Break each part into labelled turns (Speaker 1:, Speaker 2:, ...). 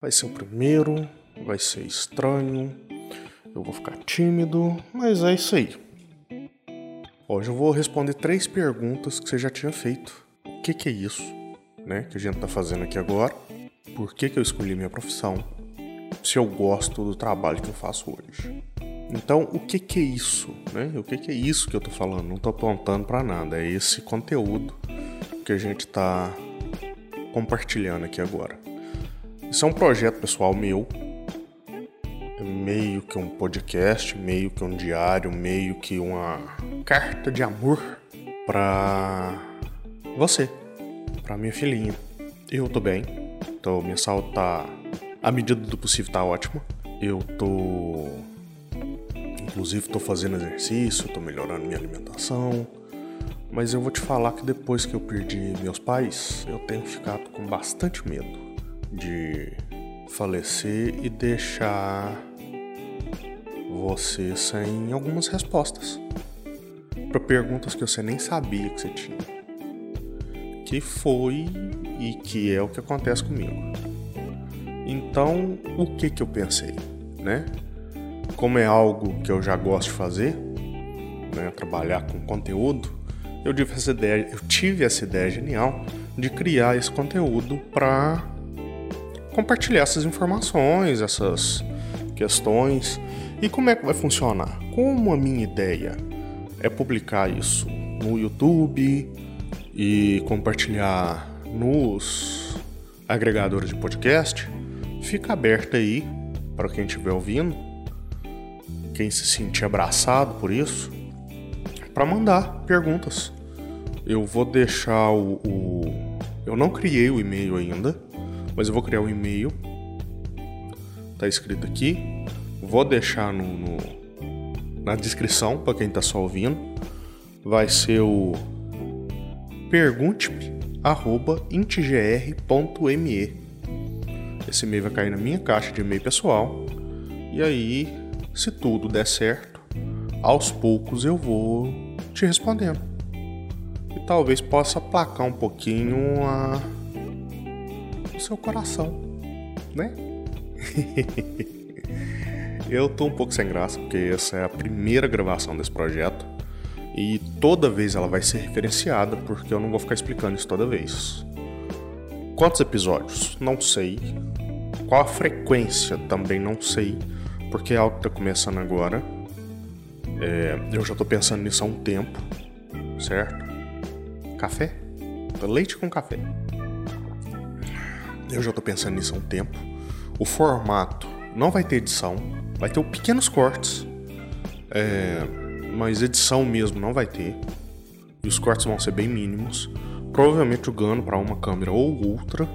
Speaker 1: Vai ser o primeiro, vai ser estranho, eu vou ficar tímido, mas é isso aí. Hoje eu vou responder três perguntas que você já tinha feito. O que, que é isso, né? Que a gente tá fazendo aqui agora? Por que, que eu escolhi minha profissão? Se eu gosto do trabalho que eu faço hoje. Então, o que, que é isso, né? O que, que é isso que eu tô falando? Não tô apontando para nada. É esse conteúdo que a gente tá compartilhando aqui agora. Isso é um projeto pessoal meu, meio que um podcast, meio que um diário, meio que uma carta de amor para você, para minha filhinha. Eu tô bem, então minha saúde tá, à medida do possível, tá ótima. Eu tô, inclusive, tô fazendo exercício, tô melhorando minha alimentação. Mas eu vou te falar que depois que eu perdi meus pais, eu tenho ficado com bastante medo de falecer e deixar você sem algumas respostas para perguntas que você nem sabia que você tinha. Que foi e que é o que acontece comigo. Então, o que que eu pensei, né? Como é algo que eu já gosto de fazer, né, trabalhar com conteúdo, eu tive essa ideia, eu tive essa ideia genial de criar esse conteúdo para compartilhar essas informações, essas questões. E como é que vai funcionar? Como a minha ideia é publicar isso no YouTube e compartilhar nos agregadores de podcast, fica aberto aí para quem estiver ouvindo, quem se sentir abraçado por isso, para mandar perguntas. Eu vou deixar o, o, Eu não criei o e-mail ainda, mas eu vou criar um e-mail. Tá escrito aqui. Vou deixar no, no na descrição para quem tá só ouvindo. Vai ser o pergunte-intgr.me. Esse e-mail vai cair na minha caixa de e-mail pessoal. E aí, se tudo der certo, aos poucos eu vou te respondendo. E talvez possa aplacar um pouquinho a seu coração, né? eu tô um pouco sem graça porque essa é a primeira gravação desse projeto e toda vez ela vai ser referenciada porque eu não vou ficar explicando isso toda vez. Quantos episódios? Não sei. Qual a frequência? Também não sei, porque é algo que tá começando agora. É, eu já tô pensando nisso há um tempo, certo? Café? Leite com café. Eu já tô pensando nisso há um tempo. O formato não vai ter edição, vai ter pequenos cortes, é, mas edição mesmo não vai ter. E os cortes vão ser bem mínimos. Provavelmente jogando para uma câmera ou outra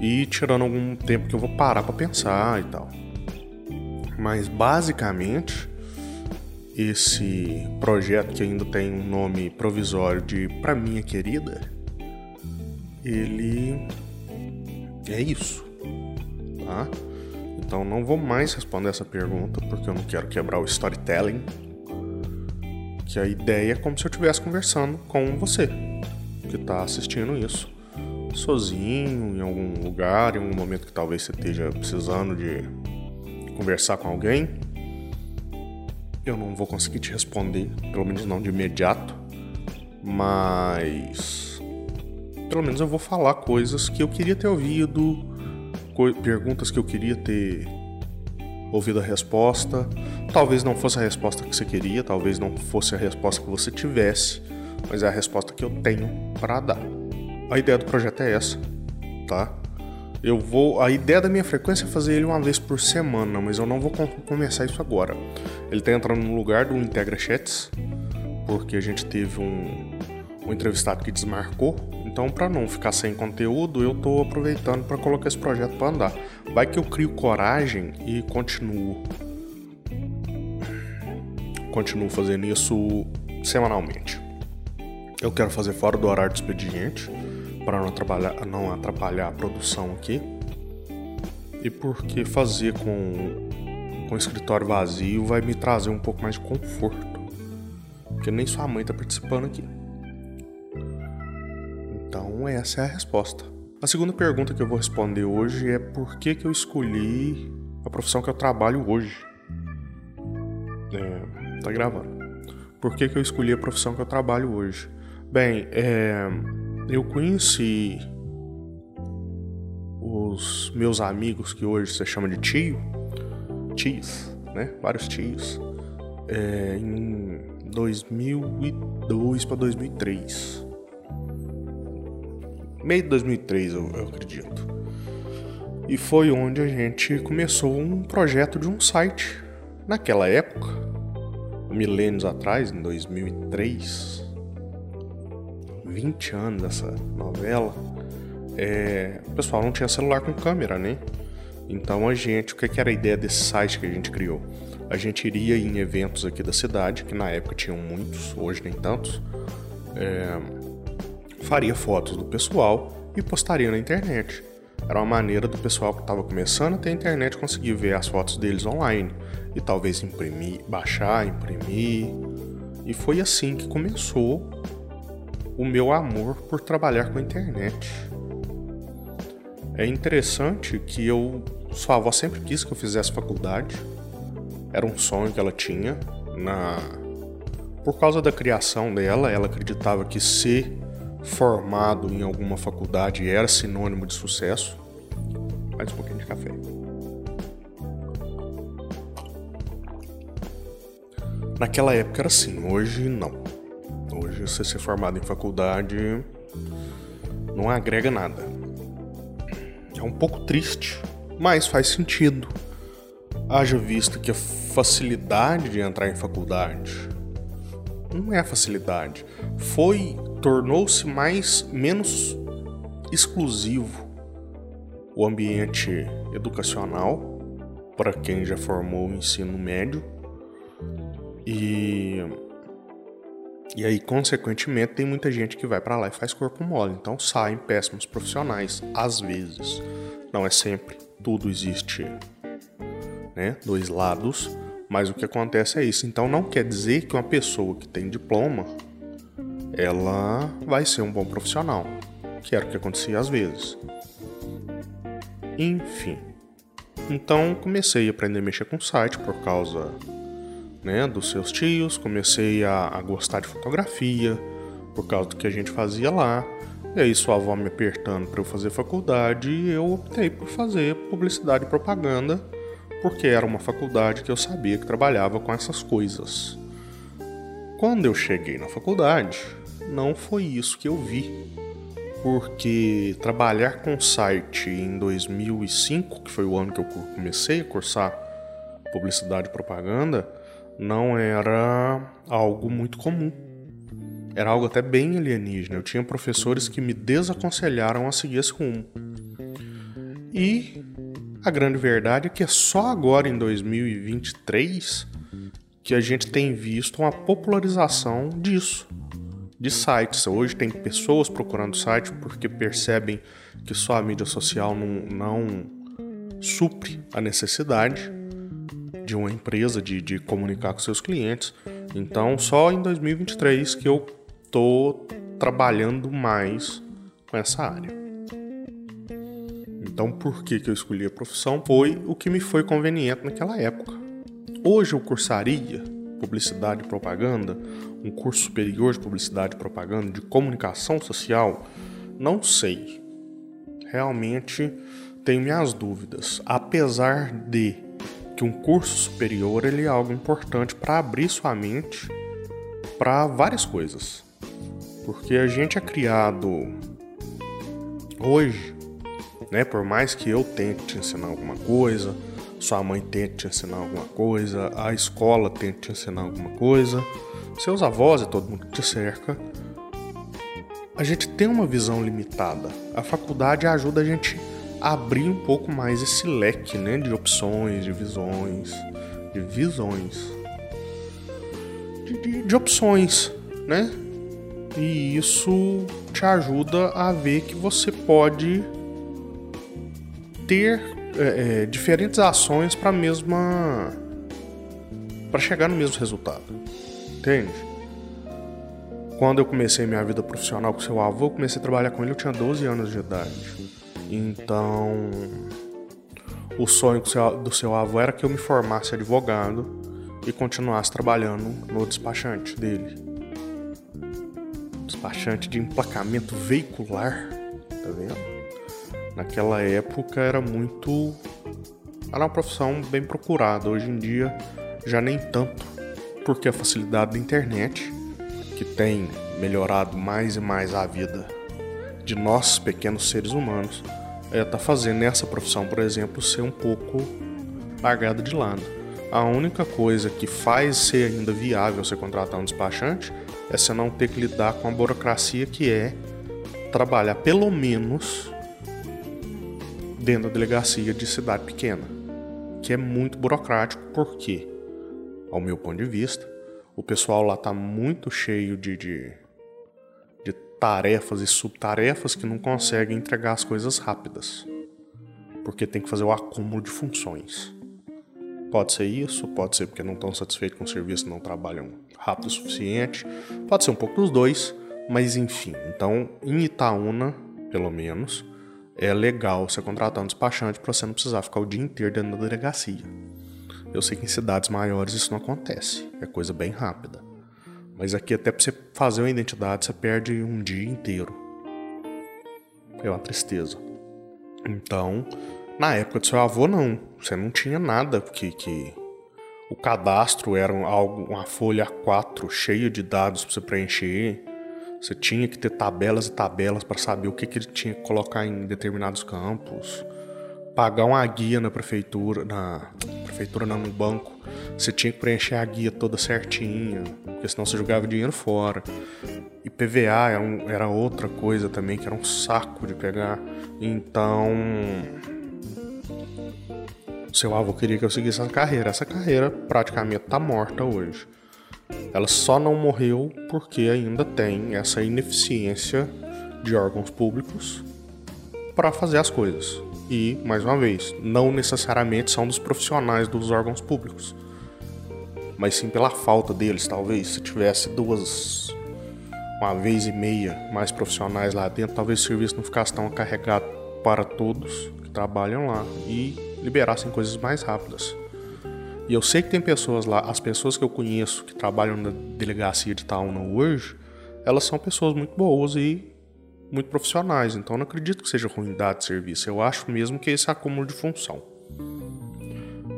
Speaker 1: e tirando algum tempo que eu vou parar para pensar e tal. Mas basicamente esse projeto que ainda tem um nome provisório de Pra Minha Querida, ele é isso, tá? Então não vou mais responder essa pergunta porque eu não quero quebrar o storytelling. Que a ideia é como se eu estivesse conversando com você que está assistindo isso, sozinho, em algum lugar, em algum momento que talvez você esteja precisando de conversar com alguém. Eu não vou conseguir te responder, pelo menos não de imediato, mas pelo menos eu vou falar coisas que eu queria ter ouvido, perguntas que eu queria ter ouvido a resposta. Talvez não fosse a resposta que você queria, talvez não fosse a resposta que você tivesse, mas é a resposta que eu tenho para dar. A ideia do projeto é essa, tá? Eu vou. A ideia da minha frequência é fazer ele uma vez por semana, mas eu não vou começar isso agora. Ele tá entrando no lugar do Integra Chats, porque a gente teve um, um entrevistado que desmarcou então, para não ficar sem conteúdo, eu estou aproveitando para colocar esse projeto para andar. Vai que eu crio coragem e continuo continuo fazendo isso semanalmente. Eu quero fazer fora do horário do expediente para não atrapalhar, não atrapalhar a produção aqui. E porque fazer com com o escritório vazio vai me trazer um pouco mais de conforto. Porque nem sua mãe está participando aqui. Essa é a resposta. A segunda pergunta que eu vou responder hoje é por que, que eu escolhi a profissão que eu trabalho hoje. É, tá gravando. Por que, que eu escolhi a profissão que eu trabalho hoje? Bem, é, eu conheci os meus amigos que hoje se chama de tio, tios, né? Vários tios, é, em 2002 para 2003. Meio de 2003, eu, eu acredito. E foi onde a gente começou um projeto de um site. Naquela época, milênios atrás, em 2003, 20 anos dessa novela, é, o pessoal não tinha celular com câmera, né? Então a gente, o que era a ideia desse site que a gente criou? A gente iria em eventos aqui da cidade, que na época tinham muitos, hoje nem tantos, é, faria fotos do pessoal e postaria na internet. Era uma maneira do pessoal que estava começando a ter internet conseguir ver as fotos deles online e talvez imprimir, baixar, imprimir. E foi assim que começou o meu amor por trabalhar com a internet. É interessante que eu sua avó sempre quis que eu fizesse faculdade. Era um sonho que ela tinha na por causa da criação dela, ela acreditava que ser formado em alguma faculdade era sinônimo de sucesso. Mais um pouquinho de café. Naquela época era assim, hoje não. Hoje você ser formado em faculdade não agrega nada. É um pouco triste, mas faz sentido. Haja visto que a facilidade de entrar em faculdade não é a facilidade, foi tornou-se mais menos exclusivo o ambiente educacional para quem já formou o ensino médio. E e aí consequentemente tem muita gente que vai para lá e faz corpo mole, então saem péssimos profissionais às vezes, não é sempre, tudo existe, né, dois lados, mas o que acontece é isso. Então não quer dizer que uma pessoa que tem diploma ela vai ser um bom profissional, que era o que acontecia às vezes. Enfim. Então comecei a aprender a mexer com site por causa né, dos seus tios, comecei a, a gostar de fotografia por causa do que a gente fazia lá. E aí sua avó me apertando para eu fazer faculdade, e eu optei por fazer publicidade e propaganda, porque era uma faculdade que eu sabia que trabalhava com essas coisas. Quando eu cheguei na faculdade, não foi isso que eu vi. Porque trabalhar com site em 2005, que foi o ano que eu comecei a cursar publicidade e propaganda, não era algo muito comum. Era algo até bem alienígena. Eu tinha professores que me desaconselharam a seguir esse rumo. E a grande verdade é que é só agora em 2023 que a gente tem visto uma popularização disso de sites. Hoje tem pessoas procurando site porque percebem que só a mídia social não, não supre a necessidade de uma empresa de, de comunicar com seus clientes. Então, só em 2023 que eu tô trabalhando mais com essa área. Então, por que, que eu escolhi a profissão? Foi o que me foi conveniente naquela época. Hoje eu cursaria publicidade e propaganda, um curso superior de publicidade e propaganda, de comunicação social, não sei. Realmente tenho minhas dúvidas, apesar de que um curso superior ele é algo importante para abrir sua mente para várias coisas. Porque a gente é criado hoje, né, por mais que eu tente te ensinar alguma coisa, sua mãe tente te ensinar alguma coisa, a escola tente te ensinar alguma coisa, seus avós e todo mundo que te cerca, a gente tem uma visão limitada. A faculdade ajuda a gente a abrir um pouco mais esse leque né, de opções, de visões, de visões, de, de, de opções, né? E isso te ajuda a ver que você pode ter é, é, diferentes ações para mesma para chegar no mesmo resultado, entende? quando eu comecei minha vida profissional com seu avô, eu comecei a trabalhar com ele, eu tinha 12 anos de idade. Então, o sonho do seu avô era que eu me formasse advogado e continuasse trabalhando no despachante dele. Despachante de emplacamento veicular, tá vendo? Naquela época era muito. Era uma profissão bem procurada. Hoje em dia já nem tanto, porque a facilidade da internet, que tem melhorado mais e mais a vida de nós, pequenos seres humanos, está é, fazendo essa profissão, por exemplo, ser um pouco largada de lado. A única coisa que faz ser ainda viável você contratar um despachante é você não ter que lidar com a burocracia que é trabalhar pelo menos dentro da delegacia de cidade pequena, que é muito burocrático porque, ao meu ponto de vista, o pessoal lá tá muito cheio de, de, de tarefas e subtarefas que não conseguem entregar as coisas rápidas, porque tem que fazer o acúmulo de funções. Pode ser isso, pode ser porque não estão satisfeitos com o serviço, não trabalham rápido o suficiente, pode ser um pouco dos dois, mas enfim. Então, em Itaúna, pelo menos, é legal você contratar um despachante para você não precisar ficar o dia inteiro dentro da delegacia. Eu sei que em cidades maiores isso não acontece, é coisa bem rápida. Mas aqui, até para você fazer uma identidade, você perde um dia inteiro. É uma tristeza. Então, na época do seu avô, não. Você não tinha nada que. que... O cadastro era algo, uma folha A4 cheia de dados para você preencher. Você tinha que ter tabelas e tabelas para saber o que, que ele tinha que colocar em determinados campos. Pagar uma guia na prefeitura, na prefeitura não, no banco. Você tinha que preencher a guia toda certinha, porque senão você jogava dinheiro fora. E PVA era, um, era outra coisa também, que era um saco de pegar. Então, seu avô queria que eu seguisse essa carreira. Essa carreira praticamente está morta hoje. Ela só não morreu porque ainda tem essa ineficiência de órgãos públicos para fazer as coisas. E, mais uma vez, não necessariamente são dos profissionais dos órgãos públicos, mas sim pela falta deles, talvez. Se tivesse duas, uma vez e meia mais profissionais lá dentro, talvez o serviço não ficasse tão carregado para todos que trabalham lá e liberassem coisas mais rápidas. E eu sei que tem pessoas lá, as pessoas que eu conheço que trabalham na delegacia de Itaúna hoje, elas são pessoas muito boas e muito profissionais, então não acredito que seja ruindade de serviço. Eu acho mesmo que esse é acúmulo de função.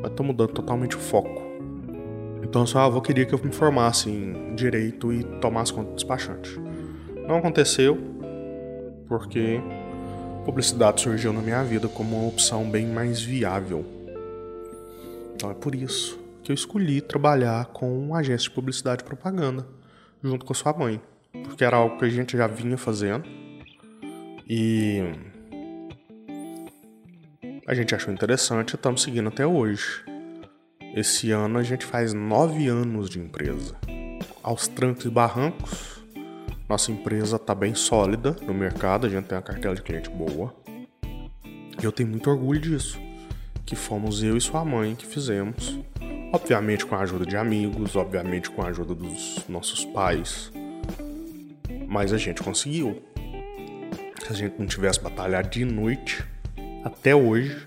Speaker 1: Mas estou mudando totalmente o foco. Então só avô queria que eu me formasse em direito e tomasse conta do despachante. Não aconteceu, porque publicidade surgiu na minha vida como uma opção bem mais viável. Então é por isso que eu escolhi trabalhar com uma agência de publicidade e propaganda, junto com sua mãe, porque era algo que a gente já vinha fazendo e a gente achou interessante e estamos seguindo até hoje. Esse ano a gente faz nove anos de empresa. Aos trancos e barrancos, nossa empresa está bem sólida no mercado, a gente tem uma cartela de cliente boa. E eu tenho muito orgulho disso. Que fomos eu e sua mãe que fizemos. Obviamente com a ajuda de amigos, obviamente com a ajuda dos nossos pais. Mas a gente conseguiu. Se a gente não tivesse batalhado de noite, até hoje,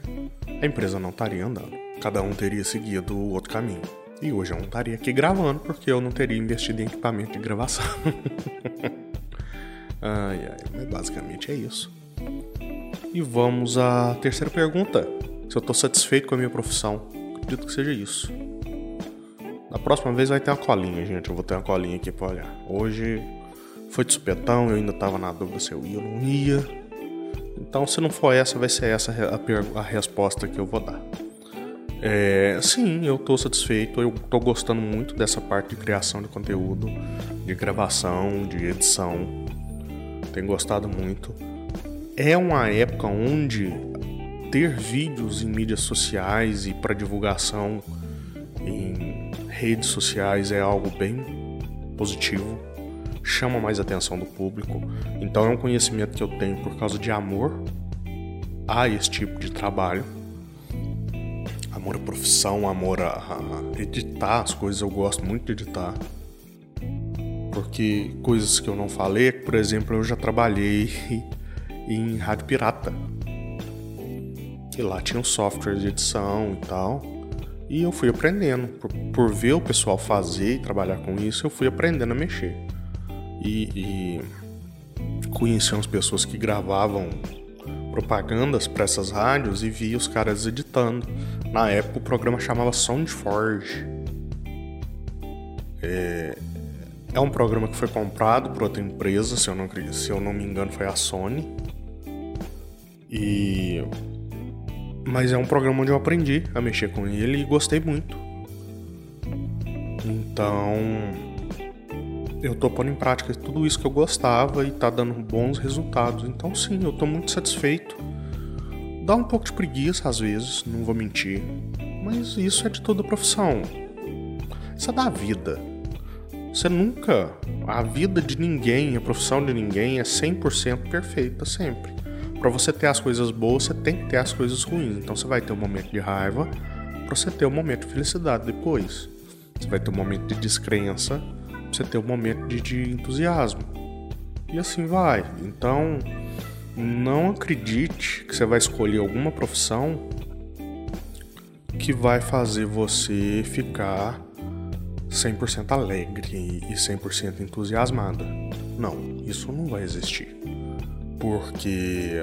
Speaker 1: a empresa não estaria andando. Cada um teria seguido o outro caminho. E hoje eu não estaria aqui gravando porque eu não teria investido em equipamento de gravação. ai, ai, mas basicamente é isso. E vamos à terceira pergunta. Se eu estou satisfeito com a minha profissão. Acredito que seja isso. Na próxima vez vai ter uma colinha, gente. Eu vou ter uma colinha aqui para olhar. Hoje foi de supetão, eu ainda estava na dúvida se eu ia ou não ia. Então, se não for essa, vai ser essa a, a resposta que eu vou dar. É, sim, eu estou satisfeito, eu estou gostando muito dessa parte de criação de conteúdo, de gravação, de edição. Tenho gostado muito. É uma época onde ter vídeos em mídias sociais e para divulgação em redes sociais é algo bem positivo, chama mais atenção do público. Então é um conhecimento que eu tenho por causa de amor a esse tipo de trabalho amor à profissão, amor a, a editar as coisas. Eu gosto muito de editar. porque coisas que eu não falei, por exemplo, eu já trabalhei em rádio pirata. E lá tinha um software de edição e tal. E eu fui aprendendo. Por, por ver o pessoal fazer e trabalhar com isso, eu fui aprendendo a mexer. E, e conheci umas pessoas que gravavam propagandas para essas rádios e via os caras editando. Na época o programa chamava Soundforge. É, é um programa que foi comprado por outra empresa, se eu não, se eu não me engano foi a Sony. E mas é um programa onde eu aprendi a mexer com ele e gostei muito. Então, eu tô pondo em prática tudo isso que eu gostava e tá dando bons resultados. Então, sim, eu tô muito satisfeito. Dá um pouco de preguiça às vezes, não vou mentir. Mas isso é de toda profissão. Isso é da vida. Você nunca. A vida de ninguém, a profissão de ninguém é 100% perfeita sempre para você ter as coisas boas, você tem que ter as coisas ruins. Então você vai ter um momento de raiva para você ter um momento de felicidade depois. Você vai ter um momento de descrença você ter um momento de, de entusiasmo. E assim vai. Então, não acredite que você vai escolher alguma profissão que vai fazer você ficar 100% alegre e 100% entusiasmada. Não, isso não vai existir porque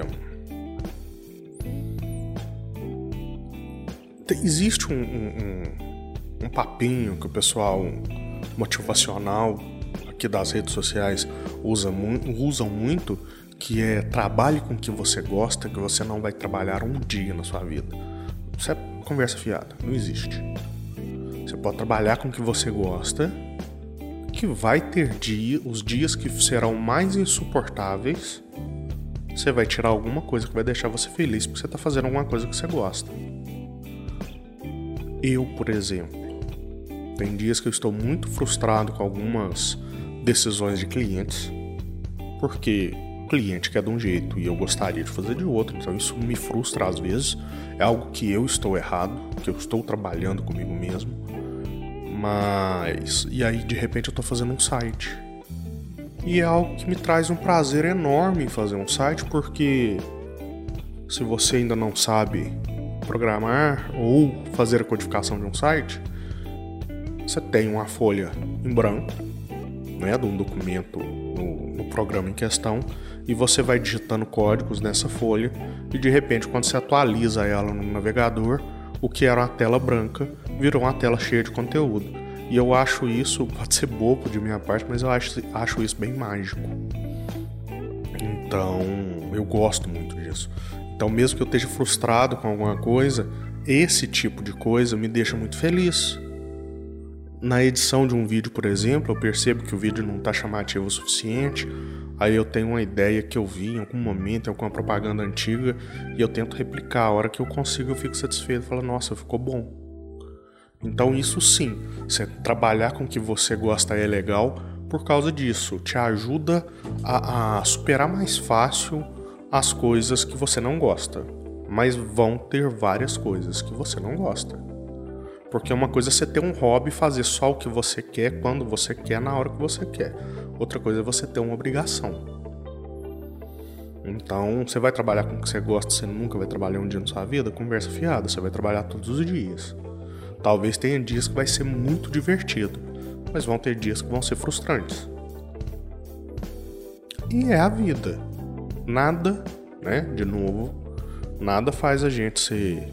Speaker 1: existe um, um, um, papinho que o pessoal motivacional aqui das redes sociais usa mu usam muito, que é trabalhe com o que você gosta, que você não vai trabalhar um dia na sua vida. Isso é conversa fiada, não existe. Você pode trabalhar com o que você gosta, que vai ter dia, os dias que serão mais insuportáveis você vai tirar alguma coisa que vai deixar você feliz porque você está fazendo alguma coisa que você gosta. Eu, por exemplo, tem dias que eu estou muito frustrado com algumas decisões de clientes, porque o cliente quer de um jeito e eu gostaria de fazer de outro, então isso me frustra às vezes. É algo que eu estou errado, que eu estou trabalhando comigo mesmo. Mas. E aí de repente eu estou fazendo um site e é algo que me traz um prazer enorme fazer um site, porque se você ainda não sabe programar ou fazer a codificação de um site, você tem uma folha em branco, né, de um documento no, no programa em questão, e você vai digitando códigos nessa folha, e de repente, quando você atualiza ela no navegador, o que era uma tela branca virou uma tela cheia de conteúdo. E eu acho isso, pode ser bobo de minha parte, mas eu acho, acho isso bem mágico. Então, eu gosto muito disso. Então, mesmo que eu esteja frustrado com alguma coisa, esse tipo de coisa me deixa muito feliz. Na edição de um vídeo, por exemplo, eu percebo que o vídeo não está chamativo o suficiente. Aí eu tenho uma ideia que eu vi em algum momento, em alguma propaganda antiga, e eu tento replicar. A hora que eu consigo, eu fico satisfeito. Falo, nossa, ficou bom. Então, isso sim, você trabalhar com o que você gosta é legal por causa disso. Te ajuda a, a superar mais fácil as coisas que você não gosta. Mas vão ter várias coisas que você não gosta. Porque uma coisa é você ter um hobby fazer só o que você quer, quando você quer, na hora que você quer. Outra coisa é você ter uma obrigação. Então, você vai trabalhar com o que você gosta, você nunca vai trabalhar um dia na sua vida, conversa fiada, você vai trabalhar todos os dias. Talvez tenha dias que vai ser muito divertido, mas vão ter dias que vão ser frustrantes. E é a vida. Nada, né? De novo, nada faz a gente ser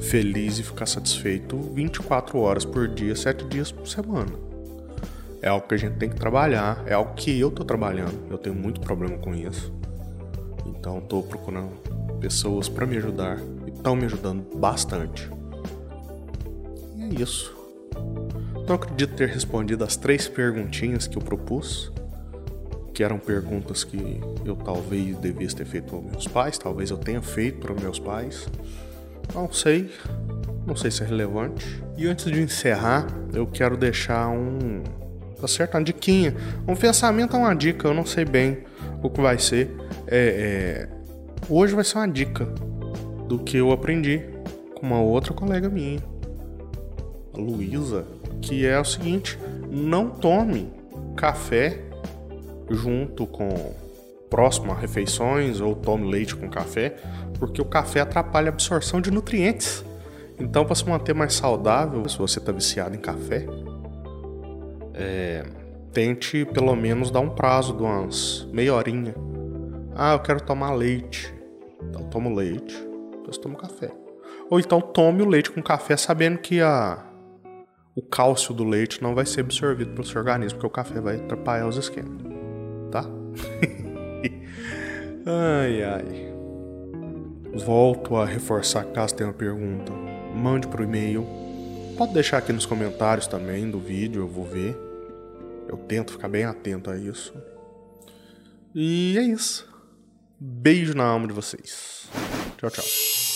Speaker 1: feliz e ficar satisfeito 24 horas por dia, 7 dias por semana. É algo que a gente tem que trabalhar, é algo que eu tô trabalhando. Eu tenho muito problema com isso. Então tô procurando pessoas para me ajudar e estão me ajudando bastante isso. Não acredito ter respondido as três perguntinhas que eu propus, que eram perguntas que eu talvez devesse ter feito aos meus pais, talvez eu tenha feito para meus pais. Não sei, não sei se é relevante. E antes de encerrar, eu quero deixar um. Tá certo? Uma diquinha. Um pensamento é uma dica, eu não sei bem o que vai ser. É, é... Hoje vai ser uma dica do que eu aprendi com uma outra colega minha. Luísa, que é o seguinte: não tome café junto com próximo a refeições ou tome leite com café, porque o café atrapalha a absorção de nutrientes. Então, para se manter mais saudável, se você está viciado em café, é, tente pelo menos dar um prazo de umas meia horinha. Ah, eu quero tomar leite. Então, tomo leite, depois tomo café. Ou então tome o leite com café sabendo que a, o cálcio do leite não vai ser absorvido pelo seu organismo, porque o café vai atrapalhar os esquemas. Tá? ai, ai. Volto a reforçar caso tenha uma pergunta. Mande pro e-mail. Pode deixar aqui nos comentários também do vídeo, eu vou ver. Eu tento ficar bem atento a isso. E é isso. Beijo na alma de vocês. Tchau, tchau.